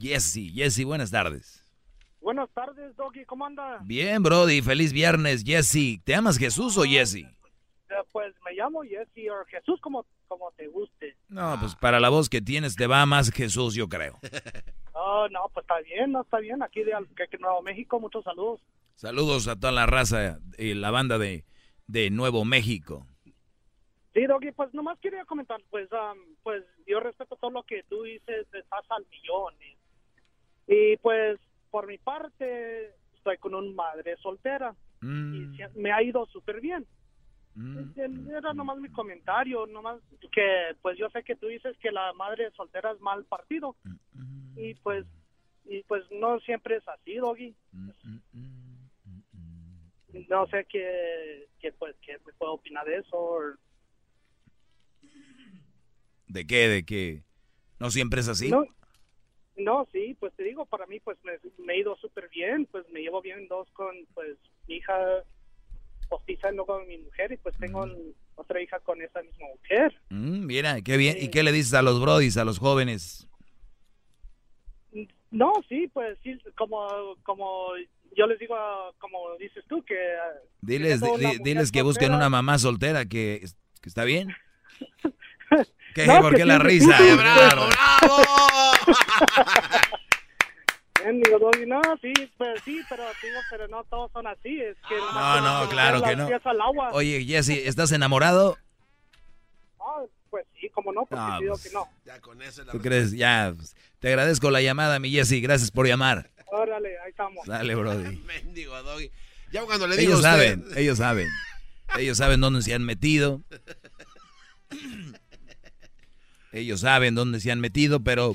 Jesse. Jesse, buenas tardes. Buenas tardes, Doggy, ¿cómo anda? Bien, Brody, feliz viernes, Jesse. ¿Te amas Jesús o Jesse? Eh, pues me llamo Jesse o Jesús como, como te guste. No, pues para la voz que tienes te va más Jesús, yo creo. Oh, no, pues está bien, no está bien. Aquí de, Nuevo México, muchos saludos. Saludos a toda la raza y la banda de, de Nuevo México. Sí, Doggy, pues nomás quería comentar, pues, pues yo respeto todo lo que tú dices, estás al millón. Y pues por mi parte, estoy con una madre soltera y mm. me ha ido súper bien. Mm. Era nomás mi comentario, nomás que pues yo sé que tú dices que la madre soltera es mal partido mm, y pues y pues no siempre es así, Doggy. No sé qué, qué pues qué me puedo opinar de eso. ¿De qué? ¿De qué? ¿No siempre es así? No, sí, pues te digo, para mí pues me, he ido súper bien, pues me llevo bien dos con pues mi hija postiza no con mi mujer y pues tengo mm. otra hija con esa misma mujer. Mm, mira, qué bien. ¿Y qué le dices a los brodis, a los jóvenes? No, sí, pues sí, como, como yo les digo, como dices tú, que... Diles, diles que busquen una mamá soltera, que, que está bien. ¿Qué? ¿Por qué la risa? ¡Bravo, bravo! no, sí, pues, sí, pero, pero no todos son así. Es que no, no, claro que no. Oye, Jesse, ¿estás enamorado? Ah, pues sí, como no, porque no, pues, que no. Ya con eso ¿Tú crees? Ya, pues, te agradezco la llamada, mi Jesse, gracias por llamar. Órale, ahí estamos. Dale, brody. Mendigo, Doggy. Ya cuando le digo ellos saben, ellos saben. Ellos saben dónde se han metido. Ellos saben dónde se han metido, pero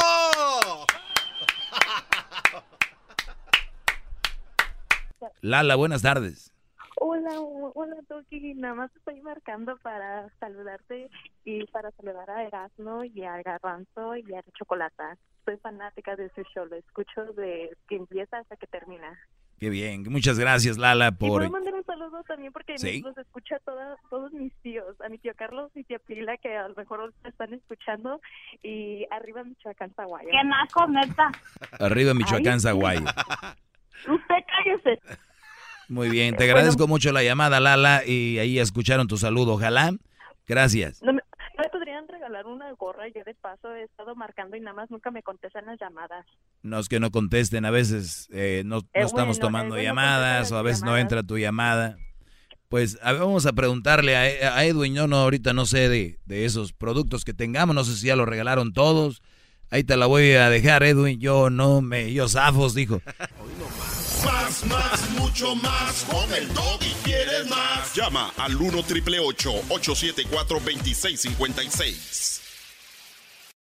Lala, buenas tardes. Hola, hola Toki, nada más estoy marcando para saludarte y para saludar a Erasmo y a Garbanzo y a Chocolata. Soy fanática de su show, lo escucho de que empieza hasta que termina. Qué bien, muchas gracias Lala por... Y puedo mandar un saludo también porque los escucha todos mis tíos, a mi tío Carlos y tía Pila que a lo mejor están escuchando y arriba Michoacán, Zaguayo. ¡Qué naco, neta! Arriba Michoacán, Zaguayo. Usted cállese. Muy bien, te agradezco mucho la llamada, Lala, y ahí escucharon tu saludo. Ojalá. Gracias. No me, podrían regalar una gorra? Yo de paso he estado marcando y nada más nunca me contestan las llamadas. No es que no contesten, a veces eh, no, estamos tomando llamadas o a veces no entra tu llamada. Pues vamos a preguntarle a, Edwin, yo no, ahorita no sé de, de, esos productos que tengamos, no sé si ya lo regalaron todos. Ahí te la voy a dejar, Edwin, yo no me, yo zafos, dijo. Más, más, mucho más. Con el y quieres más. Llama al 1 triple 874 2656.